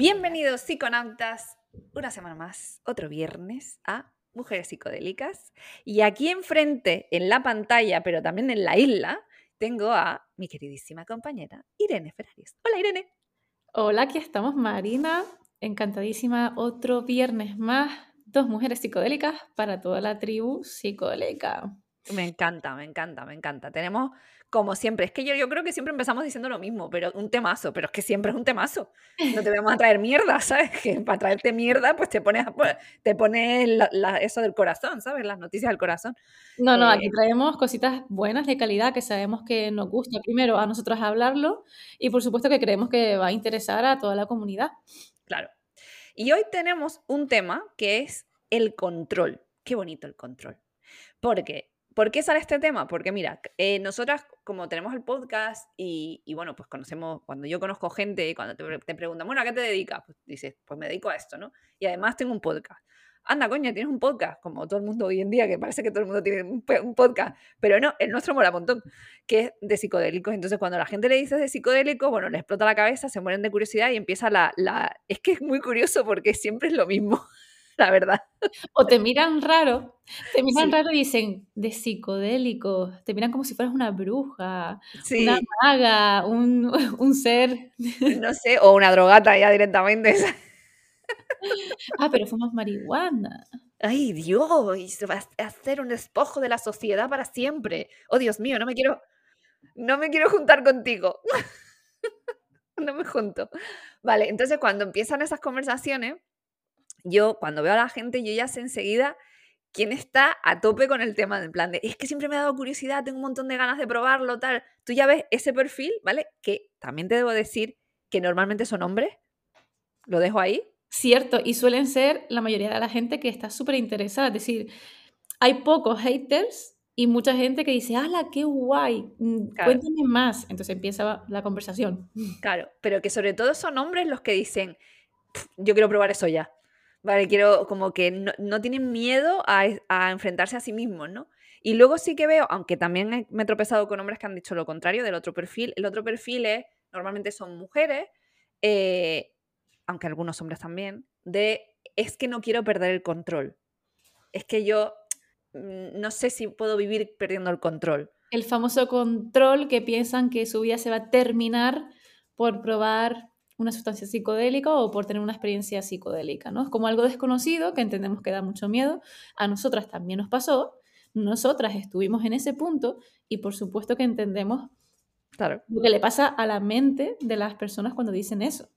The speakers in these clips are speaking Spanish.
Bienvenidos psiconautas, una semana más, otro viernes a Mujeres Psicodélicas. Y aquí enfrente, en la pantalla, pero también en la isla, tengo a mi queridísima compañera Irene Ferraris. Hola Irene. Hola, aquí estamos Marina, encantadísima, otro viernes más, dos mujeres psicodélicas para toda la tribu psicodélica. Me encanta, me encanta, me encanta. Tenemos, como siempre, es que yo, yo creo que siempre empezamos diciendo lo mismo, pero un temazo, pero es que siempre es un temazo. No te vamos a traer mierda, ¿sabes? Que para traerte mierda, pues te pones, pues, te pones eso del corazón, ¿sabes? Las noticias del corazón. No, no, aquí eh, traemos cositas buenas de calidad que sabemos que nos gusta primero a nosotros hablarlo y por supuesto que creemos que va a interesar a toda la comunidad. Claro. Y hoy tenemos un tema que es el control. Qué bonito el control. Porque ¿Por qué sale este tema? Porque mira, eh, nosotras como tenemos el podcast y, bueno, pues conocemos, cuando yo conozco gente y cuando te, preguntan, bueno, ¿a qué te dedicas? Pues dices, pues me dedico a esto, ¿no? Y además tengo un podcast. Anda, coña, tienes un podcast, como todo el mundo hoy en día, que parece que todo el mundo tiene un, podcast, pero no, el nuestro mola un montón, que es de psicodélicos. Entonces, cuando la gente le dice de psicodélicos, bueno, le explota la cabeza, se mueren de curiosidad y empieza la, la... Es que es muy curioso porque siempre es lo mismo. La verdad. O te miran raro, te miran raro y dicen, de psicodélico, te miran como si fueras una bruja, una maga, un, un, ser. No sé, o una drogata ya directamente. ah, pero fumas marihuana. Ay, Dios, vas a hacer un despojo de la sociedad para siempre. Oh, Dios mío, no me quiero, no me quiero juntar contigo. no me junto. Vale, entonces cuando empiezan esas conversaciones, yo cuando veo a la gente, yo ya sé enseguida quién está a tope con el tema del plan de, es que siempre me ha dado curiosidad, tengo un montón de ganas de probarlo, tal. Tú ya ves ese perfil, ¿vale? Que también te debo decir que normalmente son hombres. Lo dejo ahí. Cierto, y suelen ser la mayoría de la gente que está súper interesada. Es decir, hay pocos haters y mucha gente que dice, ¡hala, qué guay! Mm, cuéntame más. Entonces empieza la conversación. Claro, pero que sobre todo son hombres los que dicen, yo quiero probar eso ya. Vale, quiero como que no, tienen miedo a, enfrentarse a sí mismos, ¿no? Y luego sí que veo, aunque también me he tropezado con hombres que han dicho lo contrario del otro perfil, el otro perfil es, normalmente son mujeres, eh, aunque algunos hombres también, de es que no quiero perder el control. Es que yo mm, no sé si puedo vivir perdiendo el control. El famoso control que piensan que su vida se va a terminar por probar una sustancia psicodélica o por tener una experiencia psicodélica, ¿no? Es como algo desconocido que entendemos que da mucho miedo. A nosotras también nos pasó, nosotras estuvimos en ese punto y por supuesto que entendemos claro. lo que le pasa a la mente de las personas cuando dicen eso.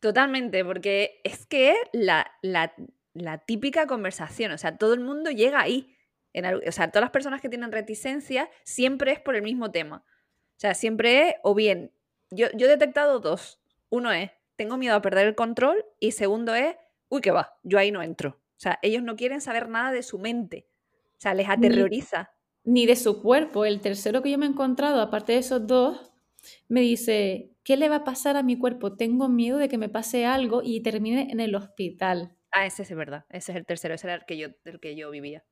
Totalmente, porque es que la, la, la típica conversación, o sea, todo el mundo llega ahí. En o sea, todas las personas que tienen reticencia siempre es por el mismo tema. O sea, siempre es, o bien, yo, yo he detectado dos. Uno es, tengo miedo a perder el control y segundo es, uy, que va, yo ahí no entro. O sea, ellos no quieren saber nada de su mente. O sea, les aterroriza. Ni, de su cuerpo. El tercero que yo me he encontrado, aparte de esos dos, me dice, ¿qué le va a pasar a mi cuerpo? Tengo miedo de que me pase algo y termine en el hospital. Ah, ese es verdad. Ese es el tercero. Ese era el que yo, del que yo vivía.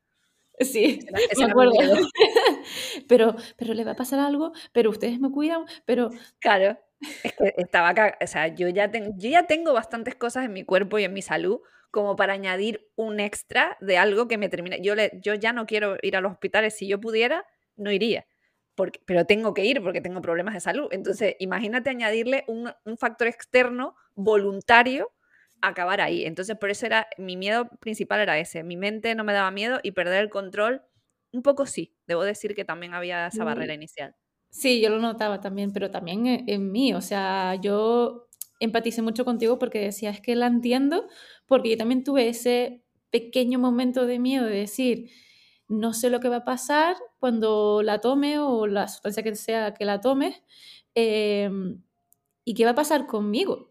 Sí, me acuerdo. pero, pero le va a pasar algo, pero ustedes me cuidan, pero... Claro. Es que estaba acá, o sea, yo ya, tengo, yo ya tengo bastantes cosas en mi cuerpo y en mi salud como para añadir un extra de algo que me termine. Yo, le, yo ya no quiero ir a los hospitales, si yo pudiera, no iría, porque, pero tengo que ir porque tengo problemas de salud. Entonces, imagínate añadirle un, un factor externo voluntario a acabar ahí. Entonces, por eso era, mi miedo principal era ese. Mi mente no me daba miedo y perder el control, un poco sí. Debo decir que también había esa barrera inicial. Sí, yo lo notaba también, pero también e, en, mí. O sea, yo empaticé mucho contigo porque decía, es que la entiendo, porque yo también tuve ese pequeño momento de miedo de decir, no sé lo que va a pasar cuando la tome o la sustancia que sea que la tome, em, y qué va a pasar conmigo.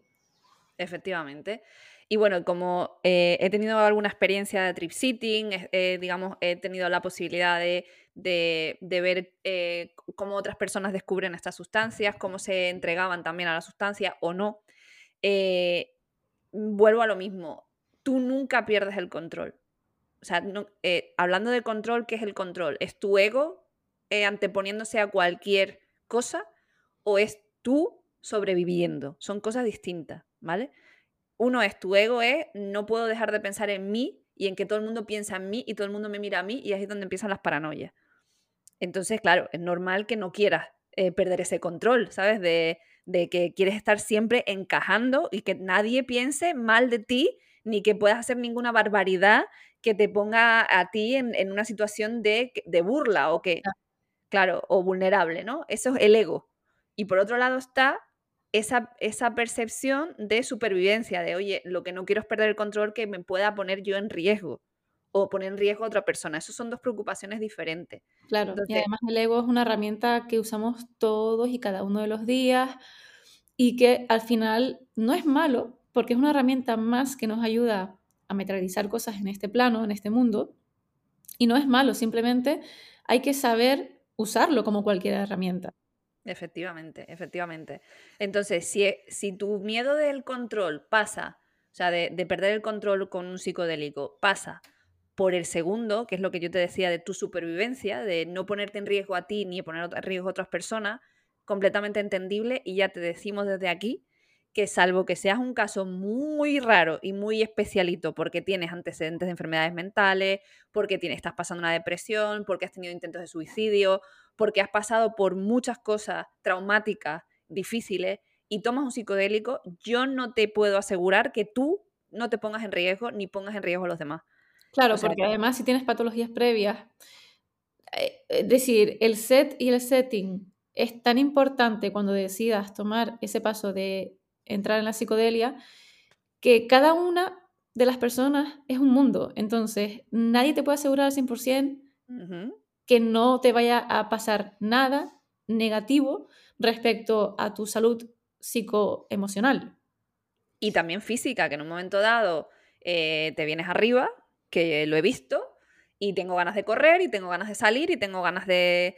Efectivamente. Y bueno, como eh, he tenido alguna experiencia de trip sitting, eh, digamos, he tenido la posibilidad de de, ver eh, cómo otras personas descubren estas sustancias, cómo se entregaban también a la sustancia o no. Eh, vuelvo a lo mismo, tú nunca pierdes el control. O sea, eh, hablando de control, ¿qué es el control? ¿Es tu ego anteponiéndose a cualquier cosa o es tú sobreviviendo? Son cosas distintas, ¿vale? uno es tu ego, es no puedo dejar de pensar en mí y en que todo el mundo piensa en mí y todo el mundo me mira a mí y ahí es donde empiezan las paranoias. Entonces, claro, es normal que no quieras eh, perder ese control, ¿sabes? De, que quieres estar siempre encajando y que nadie piense mal de ti ni que puedas hacer ninguna barbaridad que te ponga a ti en, una situación de, de, burla o que, claro, o vulnerable, ¿no? Eso es el ego. Y por otro lado está esa, esa percepción de supervivencia, de, oye, lo que no quiero es perder el control que me pueda poner yo en riesgo o poner en riesgo a otra persona. Esas son dos preocupaciones diferentes. Claro, y además el ego es una herramienta que usamos todos y cada uno de los días y que al final no es malo porque es una herramienta más que nos ayuda a materializar cosas en este plano, en este mundo, y no es malo, simplemente hay que saber usarlo como cualquier herramienta. Efectivamente, efectivamente. Entonces, si, si tu miedo del control pasa, o sea, de, de perder el control con un psicodélico, pasa por el segundo, que es lo que yo te decía de tu supervivencia, de no ponerte en riesgo a ti ni poner en riesgo a otras personas, completamente entendible y ya te decimos desde aquí que salvo que seas un caso muy raro y muy especialito porque tienes antecedentes de enfermedades mentales, porque tienes, estás pasando una depresión, porque has tenido intentos de suicidio, porque has pasado por muchas cosas traumáticas, difíciles, y tomas un psicodélico, yo no te puedo asegurar que tú no te pongas en riesgo ni pongas en riesgo a los demás. Claro, porque además si tienes patologías previas, eh, es decir, el set y el setting es tan importante cuando decidas tomar ese paso de entrar en la psicodelia, que cada una de las personas es un mundo. Entonces, nadie te puede asegurar al 100% que no te vaya a pasar nada negativo respecto a tu salud psicoemocional. Y también física, que en un momento dado eh, te vienes arriba que lo he visto y tengo ganas de correr y tengo ganas de salir y tengo ganas de,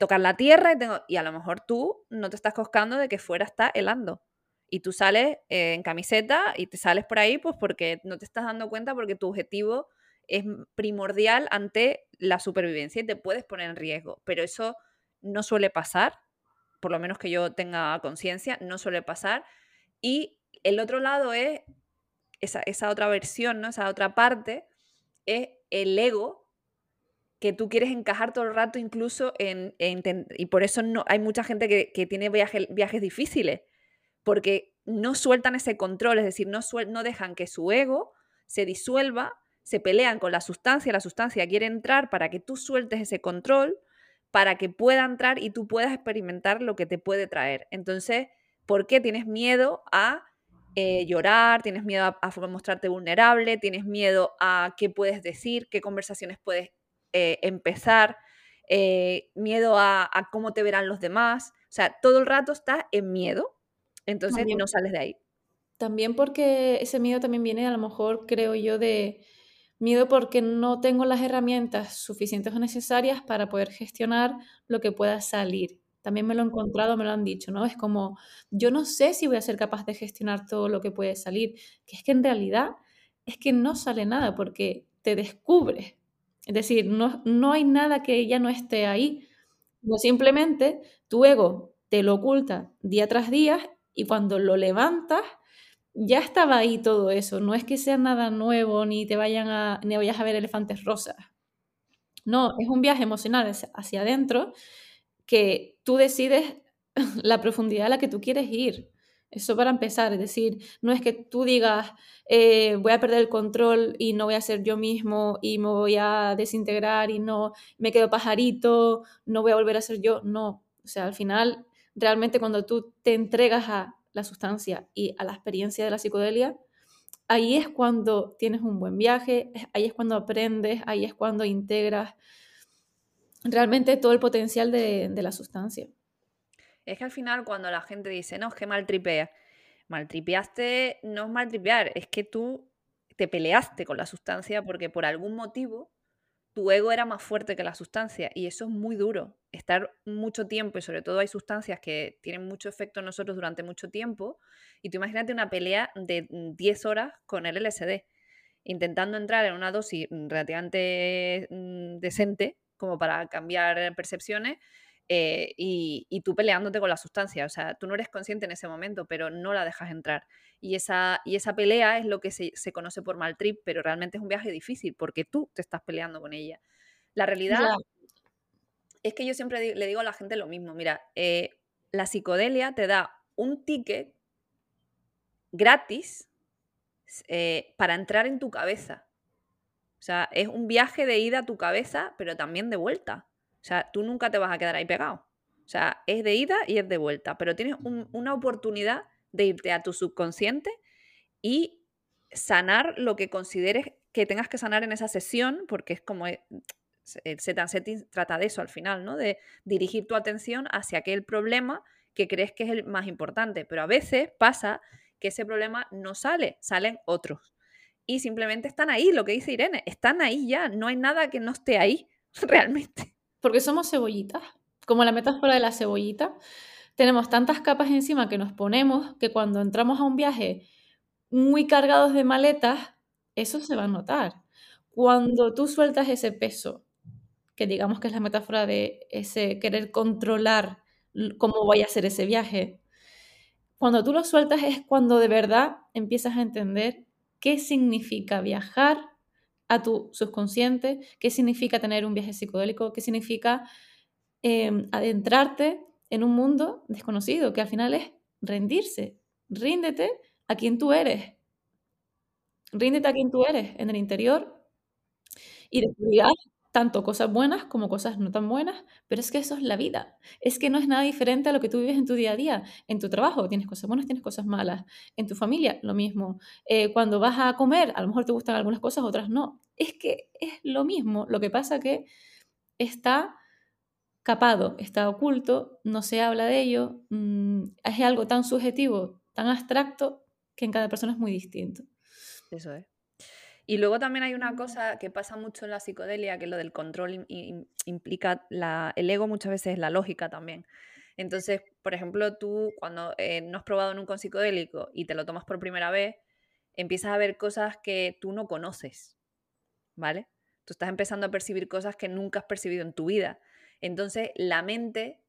tocar la tierra y, tengo, y a lo mejor tú no te estás coscando de que fuera está helando y tú sales eh, en camiseta y te sales por ahí pues porque no te estás dando cuenta porque tu objetivo es primordial ante la supervivencia y te puedes poner en riesgo, pero eso no suele pasar, por lo menos que yo tenga conciencia, no suele pasar. Y el otro lado es esa, esa otra versión, ¿no? esa otra parte es el ego que tú quieres encajar todo el rato incluso en, y por eso no hay mucha gente que, tiene viajes difíciles porque no sueltan ese control, es decir, no, no dejan que su ego se disuelva, se pelean con la sustancia, la sustancia quiere entrar para que tú sueltes ese control, para que pueda entrar y tú puedas experimentar lo que te puede traer. Entonces, ¿por qué tienes miedo a eh, llorar, tienes miedo a, mostrarte vulnerable, tienes miedo a qué puedes decir, qué conversaciones puedes eh, empezar, eh, miedo a, cómo te verán los demás. O sea, todo el rato estás en miedo, entonces no sales de ahí. También porque ese miedo también viene a lo mejor, creo yo, de miedo porque no tengo las herramientas suficientes o necesarias para poder gestionar lo que pueda salir. También me lo he encontrado, me lo han dicho, ¿no? Es como, yo no sé si voy a ser capaz de gestionar todo lo que puede salir, que es que en realidad es que no sale nada porque te descubres. Es decir, no, no hay nada que ya no esté ahí. No simplemente tu ego te lo oculta día tras día y cuando lo levantas ya estaba ahí todo eso. No es que sea nada nuevo ni te vayan a ni vayas a ver elefantes rosas. No, es un viaje emocional hacia adentro que tú decides la profundidad a la que tú quieres ir. Eso para empezar, es decir, no es que tú digas, eh, voy a perder el control y no voy a ser yo mismo y me voy a desintegrar y no me quedo pajarito, no voy a volver a ser yo. No, o sea, al final, realmente cuando tú te entregas a la sustancia y a la experiencia de la psicodelia, ahí es cuando tienes un buen viaje, ahí es cuando aprendes, ahí es cuando integras realmente todo el potencial de, la sustancia. Es que al final cuando la gente dice, no, es que maltripea, maltripeaste no es maltripear, es que tú te peleaste con la sustancia porque por algún motivo tu ego era más fuerte que la sustancia y eso es muy duro. Estar mucho tiempo y sobre todo hay sustancias que tienen mucho efecto en nosotros durante mucho tiempo y tú imagínate una pelea de 10 horas con el LSD intentando entrar en una dosis relativamente mm, decente como para cambiar percepciones, eh, y, y, tú peleándote con la sustancia. O sea, tú no eres consciente en ese momento, pero no la dejas entrar. Y esa, y esa pelea es lo que se, se conoce por mal trip, pero realmente es un viaje difícil porque tú te estás peleando con ella. La realidad es que yo siempre le digo a la gente lo mismo. Mira, eh, la psicodelia te da un ticket gratis eh, para entrar en tu cabeza. O sea, es un viaje de ida a tu cabeza, pero también de vuelta. O sea, tú nunca te vas a quedar ahí pegado. O sea, es de ida y es de vuelta, pero tienes una oportunidad de irte a tu subconsciente y sanar lo que consideres que tengas que sanar en esa sesión, porque es como eh, el set and setting trata de eso al final, ¿no? De dirigir tu atención hacia aquel problema que crees que es el más importante, pero a veces pasa que ese problema no sale, salen otros. Y simplemente están ahí, lo que dice Irene, están ahí ya, no hay nada que no esté ahí realmente. Porque somos cebollitas, como la metáfora de la cebollita. Tenemos tantas capas encima que nos ponemos que cuando entramos a un viaje muy cargados de maletas, eso se va a notar. Cuando tú sueltas ese peso, que digamos que es la metáfora de ese querer controlar cómo vaya a ser ese viaje, cuando tú lo sueltas es cuando de verdad empiezas a entender qué significa viajar a tu subconsciente, qué significa tener un viaje psicodélico, qué significa em, adentrarte en un mundo desconocido, que al final es rendirse. Ríndete a quien tú eres. Ríndete a quien tú eres en el interior y descubrirás tanto cosas buenas como cosas no tan buenas, pero es que eso es la vida. Es que no es nada diferente a lo que tú vives en tu día a día. En tu trabajo tienes cosas buenas, tienes cosas malas. En tu familia lo mismo. Eh, cuando vas a comer, a lo mejor te gustan algunas cosas, otras no. Es que es lo mismo. Lo que pasa que está capado, está oculto, no se habla de ello. Mm, es algo tan subjetivo, tan abstracto, que en cada persona es muy distinto. Eso es. Y luego también hay una cosa que pasa mucho en la psicodelia, que lo del control implica la, el ego muchas veces es la lógica también. Entonces, por ejemplo, tú cuando eh, no has probado nunca un psicodélico y te lo tomas por primera vez, empiezas a ver cosas que tú no conoces, ¿vale? Tú estás empezando a percibir cosas que nunca has percibido en tu vida. Entonces, la mente,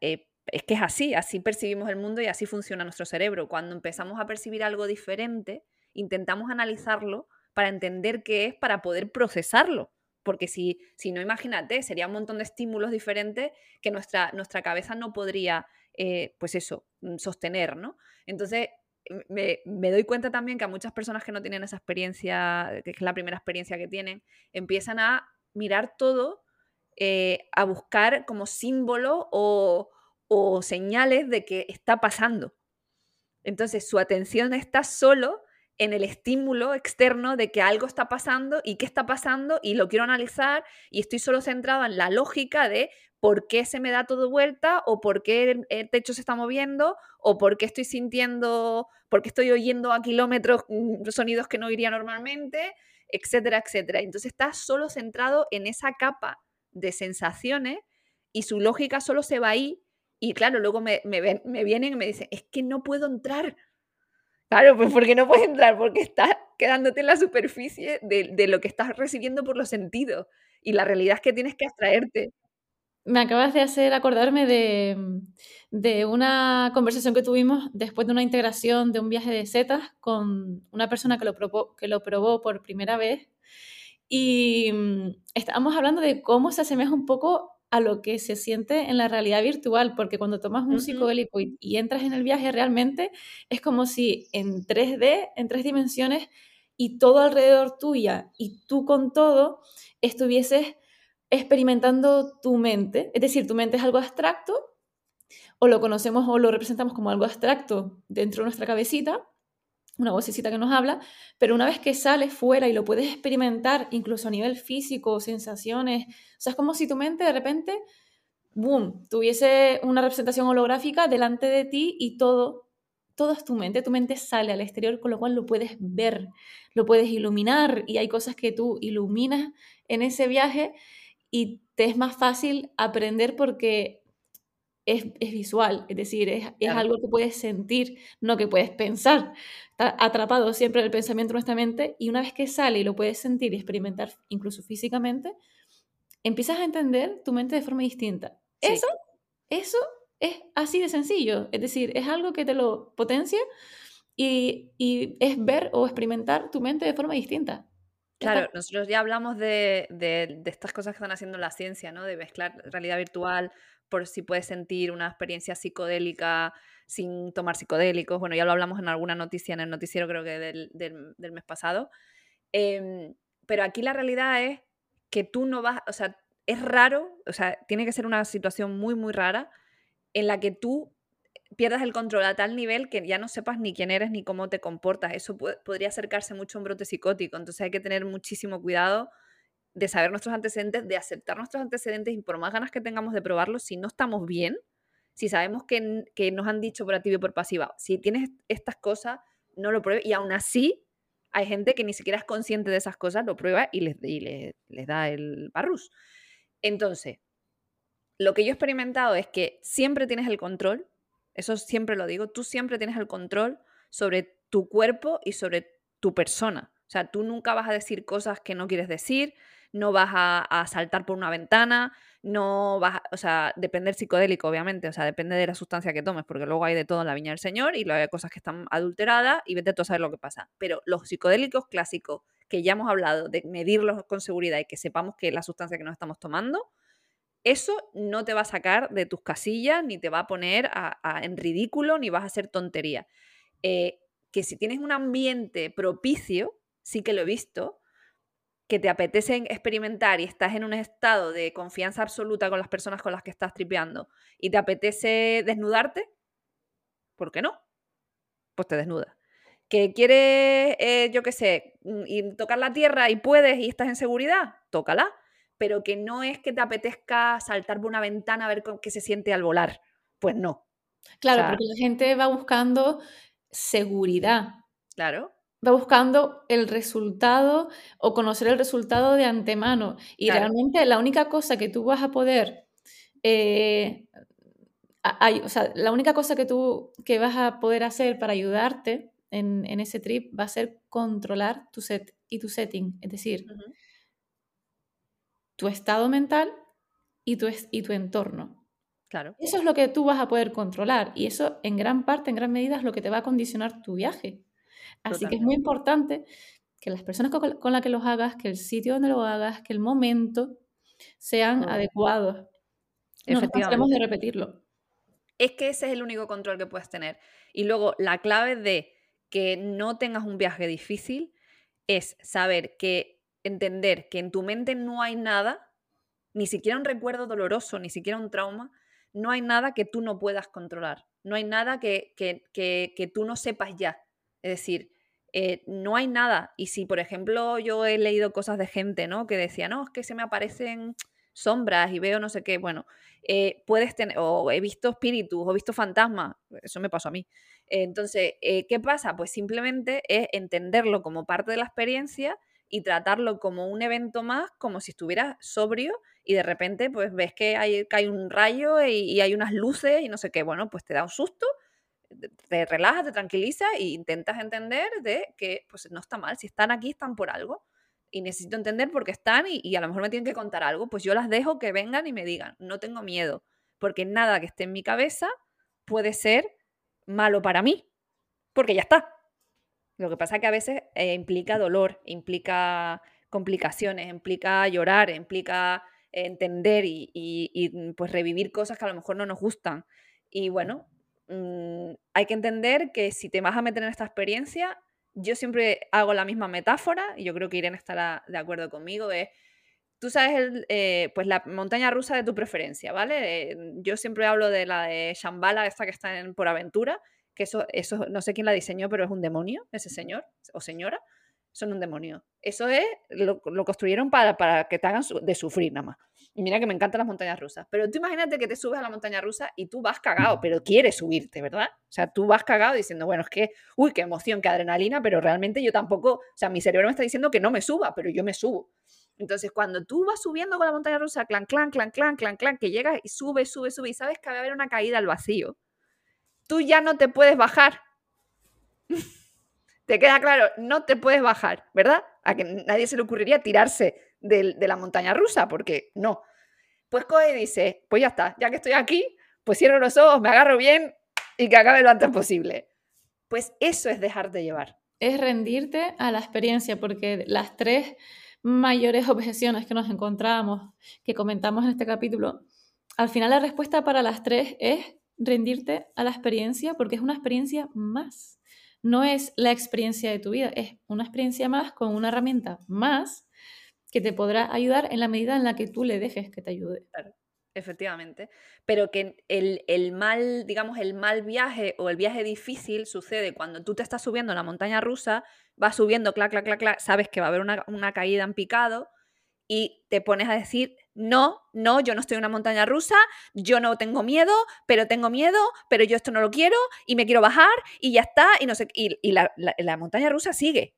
eh, es que es así, así percibimos el mundo y así funciona nuestro cerebro. Cuando empezamos a percibir algo diferente, intentamos analizarlo para entender qué es, para poder procesarlo. Porque si, si no, imagínate, sería un montón de estímulos diferentes que nuestra, nuestra cabeza no podría, eh, pues eso, mm, sostener, ¿no? Entonces, me, doy cuenta también que a muchas personas que no tienen esa experiencia, que es la primera experiencia que tienen, empiezan a mirar todo, eh, a buscar como símbolo o, o señales de que está pasando. Entonces, su atención está solo en el estímulo externo de que algo está pasando y qué está pasando y lo quiero analizar y estoy solo centrado en la lógica de por qué se me da todo vuelta o por qué el, techo se está moviendo o por qué estoy sintiendo, por qué estoy oyendo a kilómetros mm, sonidos que no oiría normalmente, etcétera, etcétera. Entonces está solo centrado en esa capa de sensaciones y su lógica solo se va ahí y claro, luego me, me, me vienen y me dicen, es que no puedo entrar Claro, pues porque no puedes entrar, porque estás quedándote en la superficie de, lo que estás recibiendo por los sentidos. Y la realidad es que tienes que abstraerte. Me acabas de hacer acordarme de, una conversación que tuvimos después de una integración de un viaje de setas con una persona que lo, probó, que lo probó por primera vez. Y mm, estábamos hablando de cómo se asemeja un poco a lo que se siente en la realidad virtual, porque cuando tomas un psicodélico y, entras en el viaje realmente es como si en 3D, en tres dimensiones, y todo alrededor tuya y tú con todo estuvieses experimentando tu mente. Es decir, tu mente es algo abstracto, o lo conocemos o lo representamos como algo abstracto dentro de nuestra cabecita, una vocecita que nos habla, pero una vez que sales fuera y lo puedes experimentar, incluso a nivel físico, sensaciones, o sea, es como si tu mente de repente, boom, tuviese una representación holográfica delante de ti y todo, todo es tu mente, tu mente sale al exterior, con lo cual lo puedes ver, lo puedes iluminar y hay cosas que tú iluminas en ese viaje y te es más fácil aprender porque es, visual, es decir, es, algo que puedes sentir, no que puedes pensar. Está atrapado siempre en el pensamiento de nuestra mente y una vez que sale y lo puedes sentir y experimentar incluso físicamente, empiezas a entender tu mente de forma distinta. Eso, eso es así de sencillo. Es decir, es algo que te lo potencia y, y es ver o experimentar tu mente de forma distinta. Claro, nosotros ya hablamos de, de, de, estas cosas que están haciendo la ciencia, ¿no? De mezclar realidad virtual por si puedes sentir una experiencia psicodélica sin tomar psicodélicos. Bueno, ya lo hablamos en alguna noticia, en el noticiero creo que del, del, mes pasado. Eh, pero aquí la realidad es que tú no vas, o sea, es raro, o sea, tiene que ser una situación muy, muy rara en la que tú pierdas el control a tal nivel que ya no sepas ni quién eres ni cómo te comportas. Eso podría acercarse mucho a un brote psicótico. Entonces hay que tener muchísimo cuidado de saber nuestros antecedentes, de aceptar nuestros antecedentes y por más ganas que tengamos de probarlo, si no estamos bien, si sabemos que, que nos han dicho por activo y por pasiva, si tienes estas cosas, no lo pruebes y aún así hay gente que ni siquiera es consciente de esas cosas, lo prueba y les, y les, les da el parrus. Entonces, lo que yo he experimentado es que siempre tienes el control, eso siempre lo digo, tú siempre tienes el control sobre tu cuerpo y sobre tu persona. Sea, tú nunca vas a decir cosas que no quieres decir, no vas a, saltar por una ventana, no vas, a, o sea, depender psicodélico, obviamente, o sea, depende de la sustancia que tomes, porque luego hay de todo en la viña del Señor y luego hay cosas que están adulteradas y vete tú a saber lo que pasa. Pero los psicodélicos clásicos, que ya hemos hablado de medirlos con seguridad y que sepamos que la sustancia que nos estamos tomando, eso no te va a sacar de tus casillas, ni te va a poner a, en ridículo, ni vas a hacer tontería. Eh, que si tienes un ambiente propicio, sí que lo he visto, que te apetece experimentar y estás en un estado de confianza absoluta con las personas con las que estás tripeando y te apetece desnudarte, ¿por qué no? Pues te desnudas. Que quieres, eh, yo qué sé, y tocar la tierra y puedes y estás en seguridad, tócala pero que no es que te apetezca saltar por una ventana a ver qué se siente al volar. Pues no. Claro, o sea, porque la gente va buscando seguridad. Claro. Va buscando el resultado o conocer el resultado de antemano. Y claro. realmente la única cosa que tú vas a poder. Eh, hay, o sea, la única cosa que tú que vas a poder hacer para ayudarte en, en ese trip va a ser controlar tu set y tu setting. Es decir, uh -huh tu estado mental y tu, y tu entorno. Claro. Eso es lo que tú vas a poder controlar y eso en gran parte, en gran medida, es lo que te va a condicionar tu viaje. Así Totalmente. que es muy importante que las personas con, con las que los hagas, que el sitio donde lo hagas, que el momento sean oh. adecuados. No nos de repetirlo. Es que ese es el único control que puedes tener. Y luego la clave de que no tengas un viaje difícil es saber que entender que en tu mente no hay nada, ni siquiera un recuerdo doloroso, ni siquiera un trauma, no hay nada que tú no puedas controlar, no hay nada que, que, que, que tú no sepas ya. Es decir, eh, no hay nada. Y si, por ejemplo, yo he leído cosas de gente, ¿no? Que decía, no, es que se me aparecen sombras y veo no sé qué, bueno, eh, puedes tener, o he visto espíritus, o he visto fantasmas, eso me pasó a mí. Entonces, eh, ¿qué pasa? Pues simplemente es entenderlo como parte de la experiencia y tratarlo como un evento más, como si estuvieras sobrio y de repente pues ves que hay, cae un rayo y, hay unas luces y no sé qué, bueno, pues te da un susto, te relajas, te tranquiliza e intentas entender de que pues no está mal, si están aquí están por algo y necesito entender por qué están y, y a lo mejor me tienen que contar algo, pues yo las dejo que vengan y me digan, no tengo miedo, porque nada que esté en mi cabeza puede ser malo para mí, porque ya está, lo que pasa es que a veces eh, implica dolor, implica complicaciones, implica llorar, implica entender y, y, y, pues revivir cosas que a lo mejor no nos gustan. Y bueno, mmm, hay que entender que si te vas a meter en esta experiencia, yo siempre hago la misma metáfora, y yo creo que Irene estará de acuerdo conmigo, es, tú sabes, el, eh, pues la montaña rusa de tu preferencia, ¿vale? Eh, yo siempre hablo de la de Shambhala, esta que está en Por Aventura, que eso, eso no sé quién la diseñó, pero es un demonio, ese señor o señora, son un demonio. Eso es, lo, lo construyeron para, para, que te hagan su, de sufrir nada más. Y mira que me encantan las montañas rusas. Pero tú imagínate que te subes a la montaña rusa y tú vas cagado, pero quieres subirte, ¿verdad? O sea, tú vas cagado diciendo, bueno, es que, uy, qué emoción, qué adrenalina, pero realmente yo tampoco, o sea, mi cerebro me está diciendo que no me suba, pero yo me subo. Entonces, cuando tú vas subiendo con la montaña rusa, clan, clan, clan, clan, clan, clan, que llegas y subes, subes, subes, y sabes que va a haber una caída al vacío, tú ya no te puedes bajar. ¿Te queda claro? No te puedes bajar, ¿verdad? A que nadie se le ocurriría tirarse de, de la montaña rusa, porque no. pues coge dice, pues ya está, ya que estoy aquí, pues cierro los ojos, me agarro bien y que acabe lo antes posible. Pues eso es dejarte llevar. Es rendirte a la experiencia, porque las tres mayores objeciones que nos encontramos, que comentamos en este capítulo, al final la respuesta para las tres es rendirte a la experiencia porque es una experiencia más. No es la experiencia de tu vida, es una experiencia más con una herramienta más que te podrá ayudar en la medida en la que tú le dejes que te ayude. Claro, efectivamente. Pero que el, el, mal, digamos, el mal viaje o el viaje difícil sucede cuando tú te estás subiendo a la montaña rusa, vas subiendo, clac, clac, clac, clac, sabes que va a haber una, una caída en picado y te pones a decir, no, no, yo no estoy en una montaña rusa, yo no tengo miedo, pero tengo miedo, pero yo esto no lo quiero y me quiero bajar y ya está, y no sé, y, y la, la, montaña rusa sigue,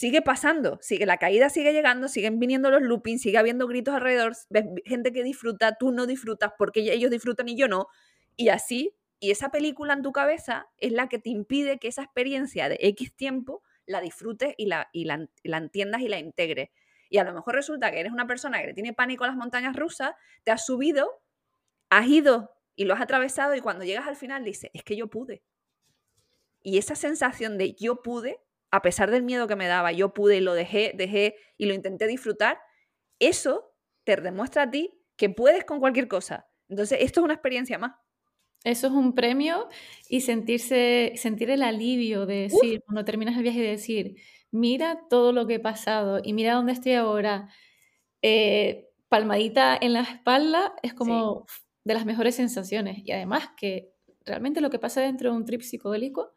sigue pasando, sigue, la caída sigue llegando, siguen viniendo los loopings, sigue habiendo gritos alrededor, ves gente que disfruta, tú no disfrutas porque ellos disfrutan y yo no, y así, y esa película en tu cabeza es la que te impide que esa experiencia de X tiempo la disfrutes y la, y la, la entiendas y la integres. Y a lo mejor resulta que eres una persona que tiene pánico a las montañas rusas, te has subido, has ido y lo has atravesado y cuando llegas al final dices, es que yo pude. Y esa sensación de yo pude, a pesar del miedo que me daba, yo pude y lo dejé, dejé y lo intenté disfrutar, eso te demuestra a ti que puedes con cualquier cosa. Entonces, esto es una experiencia más. Eso es un premio y sentirse, sentir el alivio de decir, cuando terminas el viaje, de decir, mira todo lo que he pasado y mira dónde estoy ahora. Eh, palmadita en la espalda es como de las mejores sensaciones. Y además que realmente lo que pasa dentro de un trip psicodélico,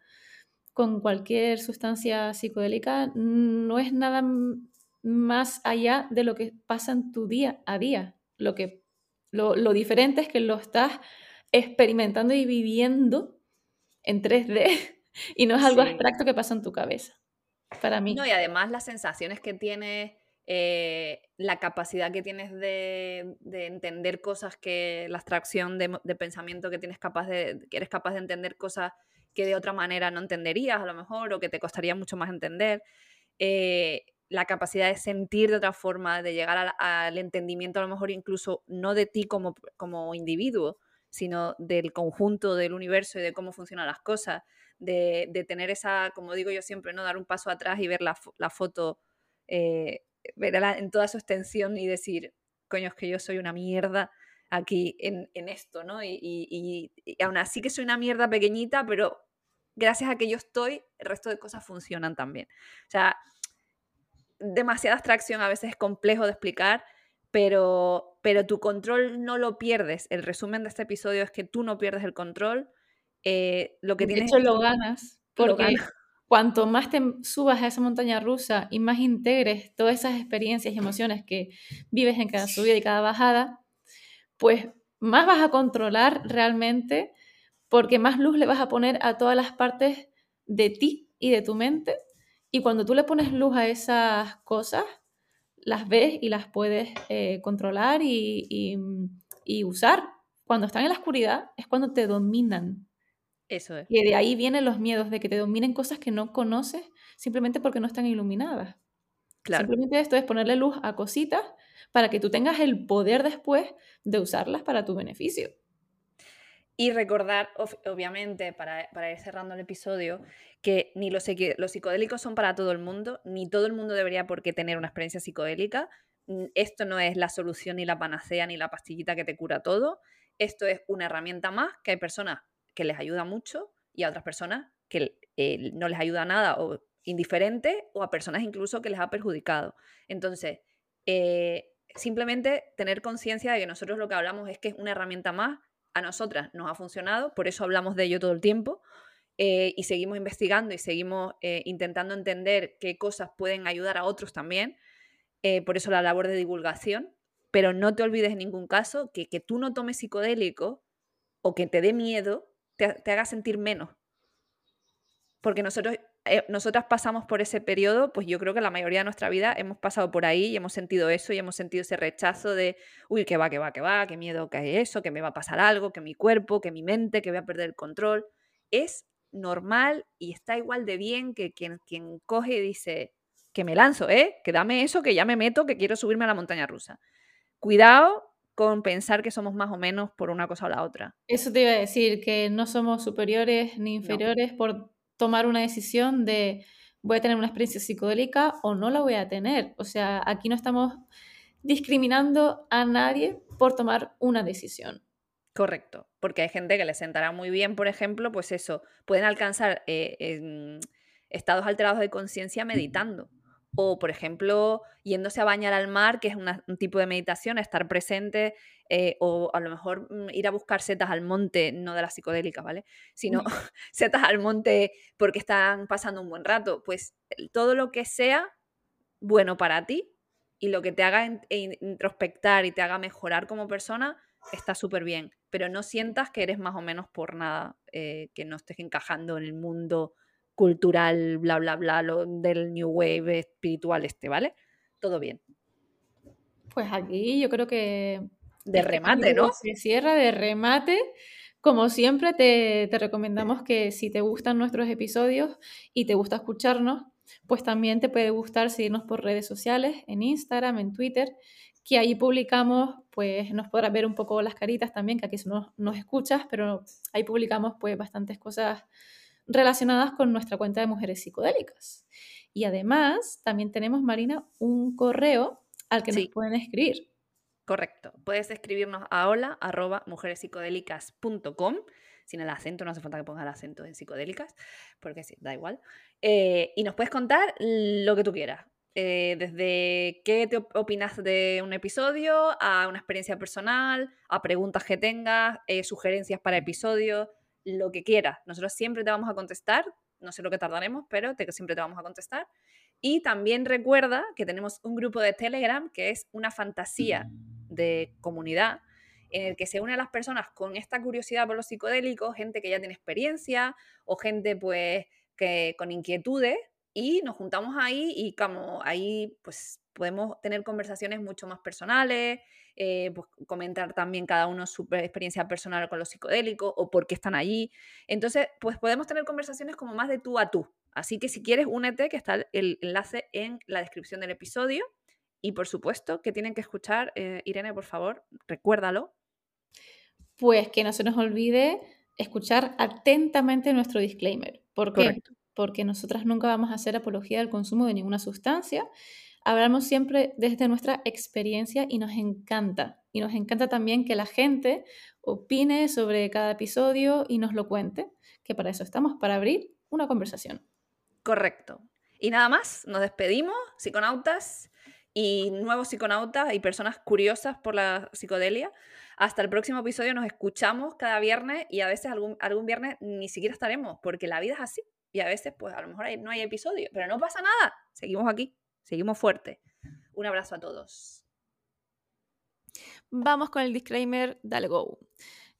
con cualquier sustancia psicodélica, no es nada más allá de lo que pasa en tu día a día. Lo, que, lo, diferente es que lo estás experimentando y viviendo en 3D y no es algo abstracto que pasa en tu cabeza para mí. No, y además las sensaciones que tienes, eh, la capacidad que tienes de, entender cosas que, la abstracción de, pensamiento que tienes capaz de, que eres capaz de entender cosas que de otra manera no entenderías a lo mejor o que te costaría mucho más entender. Eh, la capacidad de sentir de otra forma, de llegar al, entendimiento a lo mejor incluso no de ti como, como individuo, sino del conjunto del universo y de cómo funcionan las cosas de, tener esa, como digo yo siempre, ¿no? Dar un paso atrás y ver la, foto, eh, verla en toda su extensión y decir, coño, es que yo soy una mierda aquí en, esto, ¿no? Y, aún así que soy una mierda pequeñita, pero gracias a que yo estoy, el resto de cosas funcionan también. O sea, demasiada abstracción a veces es complejo de explicar, pero, pero tu control no lo pierdes. El resumen de este episodio es que tú no pierdes el control, eh, lo que de tienes... hecho, lo ganas, porque cuanto más te subas a esa montaña rusa y más integres todas esas experiencias y emociones que vives en cada subida y cada bajada, pues más vas a controlar realmente, porque más luz le vas a poner a todas las partes de ti y de tu mente. Y cuando tú le pones luz a esas cosas, las ves y las puedes eh, controlar y, y usar. Cuando están en la oscuridad es cuando te dominan eso es. Y de ahí vienen los miedos de que te dominen cosas que no conoces simplemente porque no están iluminadas. Claro. Simplemente esto es ponerle luz a cositas para que tú tengas el poder después de usarlas para tu beneficio. Y recordar, obviamente, para, para, ir cerrando el episodio, que ni los, los, psicodélicos son para todo el mundo, ni todo el mundo debería por qué tener una experiencia psicodélica. Esto no es la solución, ni la panacea, ni la pastillita que te cura todo. Esto es una herramienta más que hay personas que les ayuda mucho y a otras personas que eh, no les ayuda nada o indiferente o a personas incluso que les ha perjudicado. Entonces, eh, simplemente tener conciencia de que nosotros lo que hablamos es que es una herramienta más, a nosotras nos ha funcionado, por eso hablamos de ello todo el tiempo eh, y seguimos investigando y seguimos intentando entender qué cosas pueden ayudar a otros también, por eso la labor de divulgación, pero no te olvides en ningún caso que que tú no tomes psicodélico o que te dé miedo te, haga sentir menos. Porque nosotros, eh, nosotras pasamos por ese periodo, pues yo creo que la mayoría de nuestra vida hemos pasado por ahí y hemos sentido eso y hemos sentido ese rechazo de, uy, que va, que va, que va, qué miedo que hay eso, que me va a pasar algo, que mi cuerpo, que mi mente, que voy a perder el control. Es normal y está igual de bien que quien, quien coge y dice, que me lanzo, ¿eh? Que dame eso, que ya me meto, que quiero subirme a la montaña rusa. Cuidado con pensar que somos más o menos por una cosa o la otra. Eso te iba a decir, que no somos superiores ni inferiores por tomar una decisión de voy a tener una experiencia psicodélica o no la voy a tener. O sea, aquí no estamos discriminando a nadie por tomar una decisión. Correcto, porque hay gente que le sentará muy bien, por ejemplo, pues eso, pueden alcanzar eh, estados alterados de conciencia meditando. O, por ejemplo, yéndose a bañar al mar, que es un tipo de meditación, estar presente, eh, o a lo mejor mm, ir a buscar setas al monte, no de las psicodélicas, ¿vale? Sino setas al monte porque están pasando un buen rato. Pues todo lo que sea bueno para ti y lo que te haga introspectar y te haga mejorar como persona, está súper bien, pero no sientas que eres más o menos por nada, eh, que no estés encajando en el mundo cultural, bla, bla, bla, lo del New Wave espiritual este, ¿vale? Todo bien. Pues aquí yo creo que... De este remate, ¿no? Se cierra de remate. Como siempre, te, te recomendamos que si te gustan nuestros episodios y te gusta escucharnos, pues también te puede gustar seguirnos por redes sociales, en Instagram, en Twitter, que ahí publicamos, pues nos podrás ver un poco las caritas también, que aquí no nos escuchas, pero ahí publicamos pues bastantes cosas relacionadas con nuestra cuenta de mujeres psicodélicas. Y además, también tenemos, Marina, un correo al que nos pueden escribir. Correcto. Puedes escribirnos a hola arroba mujerespsicodélicas.com. Sin el acento, no hace falta que pongas el acento en psicodélicas, porque sí, da igual. Eh, y nos puedes contar lo que tú quieras. Eh, desde qué te opinas de un episodio, a una experiencia personal, a preguntas que tengas, eh, sugerencias para episodios, lo que quieras. Nosotros siempre te vamos a contestar, no sé lo que tardaremos, pero siempre te vamos a contestar. Y también recuerda que tenemos un grupo de Telegram que es una fantasía de comunidad en el que se unen las personas con esta curiosidad por los psicodélicos, gente que ya tiene experiencia o gente pues que con inquietudes y nos juntamos ahí y como ahí pues podemos tener conversaciones mucho más personales, eh, pues comentar también cada uno su experiencia personal con los psicodélicos o por qué están allí. Entonces, pues podemos tener conversaciones como más de tú a tú. Así que si quieres, únete, que está el enlace en la descripción del episodio. Y por supuesto que tienen que escuchar, eh, Irene, por favor, recuérdalo. Pues que no se nos olvide escuchar atentamente nuestro disclaimer. ¿Por qué? Porque nosotras nunca vamos a hacer apología del consumo de ninguna sustancia hablamos siempre desde nuestra experiencia y nos encanta. Y nos encanta también que la gente opine sobre cada episodio y nos lo cuente, que para eso estamos, para abrir una conversación. Correcto. Y nada más, nos despedimos, psiconautas y nuevos psiconautas y personas curiosas por la psicodelia. Hasta el próximo episodio nos escuchamos cada viernes y a veces algún, algún viernes ni siquiera estaremos, porque la vida es así. Y a veces, pues a lo mejor no hay episodio, pero no pasa nada, seguimos aquí. Seguimos fuerte. Un abrazo a todos. Vamos con el disclaimer, dale go.